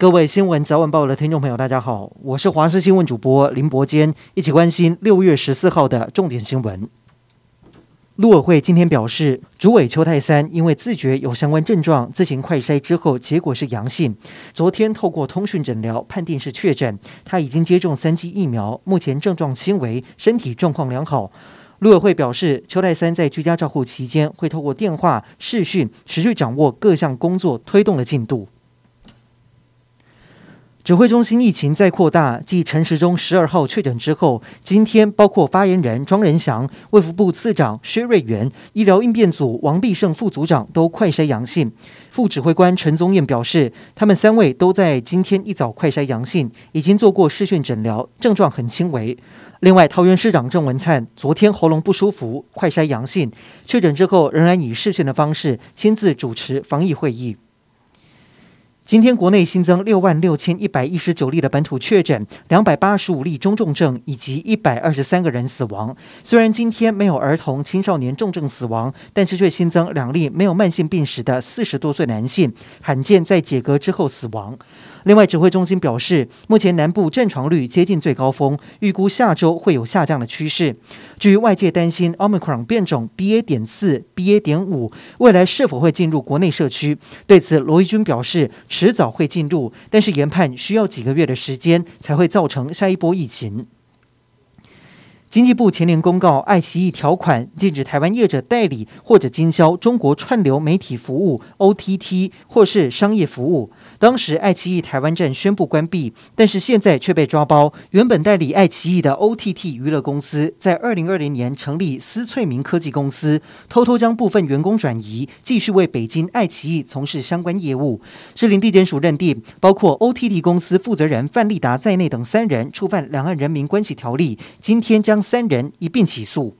各位新闻早晚报的听众朋友，大家好，我是华视新闻主播林伯坚，一起关心六月十四号的重点新闻。陆委会今天表示，主委邱泰三因为自觉有相关症状，自行快筛之后结果是阳性，昨天透过通讯诊疗判定是确诊。他已经接种三剂疫苗，目前症状轻微，身体状况良好。陆委会表示，邱泰三在居家照护期间会透过电话、视讯持续掌握各项工作推动的进度。指挥中心疫情再扩大，继陈时中十二号确诊之后，今天包括发言人庄人祥、卫福部次长薛瑞元、医疗应变组王必胜副组长都快筛阳性。副指挥官陈宗彦表示，他们三位都在今天一早快筛阳性，已经做过视讯诊疗，症状很轻微。另外，桃园市长郑文灿昨天喉咙不舒服，快筛阳性，确诊之后仍然以视讯的方式亲自主持防疫会议。今天国内新增六万六千一百一十九例的本土确诊，两百八十五例中重症，以及一百二十三个人死亡。虽然今天没有儿童、青少年重症死亡，但是却新增两例没有慢性病史的四十多岁男性，罕见在解隔之后死亡。另外，指挥中心表示，目前南部正床率接近最高峰，预估下周会有下降的趋势。至于外界担心 Omicron 变种 BA. 点四、BA. 点五未来是否会进入国内社区，对此罗一军表示，迟早会进入，但是研判需要几个月的时间才会造成下一波疫情。经济部前年公告爱奇艺条款，禁止台湾业者代理或者经销中国串流媒体服务 OTT 或是商业服务。当时爱奇艺台湾站宣布关闭，但是现在却被抓包。原本代理爱奇艺的 OTT 娱乐公司在二零二零年成立思翠明科技公司，偷偷将部分员工转移，继续为北京爱奇艺从事相关业务。士林地检署认定，包括 OTT 公司负责人范立达在内等三人触犯两岸人民关系条例，今天将三人一并起诉。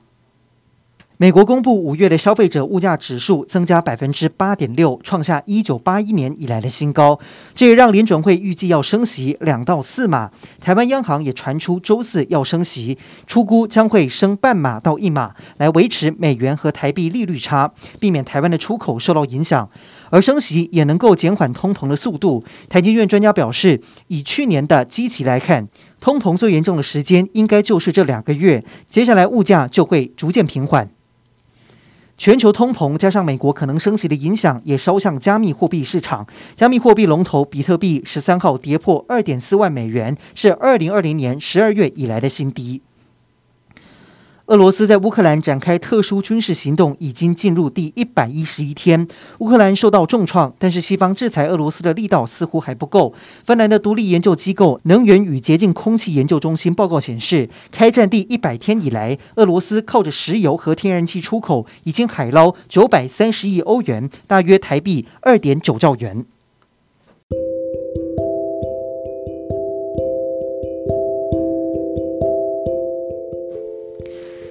美国公布五月的消费者物价指数增加百分之八点六，创下一九八一年以来的新高。这也让联准会预计要升息两到四码。台湾央行也传出周四要升息，出估将会升半码到一码，来维持美元和台币利率差，避免台湾的出口受到影响。而升息也能够减缓通膨的速度。台经院专家表示，以去年的基期来看，通膨最严重的时间应该就是这两个月，接下来物价就会逐渐平缓。全球通膨加上美国可能升息的影响，也烧向加密货币市场。加密货币龙头比特币十三号跌破二点四万美元，是二零二零年十二月以来的新低。俄罗斯在乌克兰展开特殊军事行动已经进入第一百一十一天，乌克兰受到重创，但是西方制裁俄罗斯的力道似乎还不够。芬兰的独立研究机构能源与洁净空气研究中心报告显示，开战第一百天以来，俄罗斯靠着石油和天然气出口已经海捞九百三十亿欧元，大约台币二点九兆元。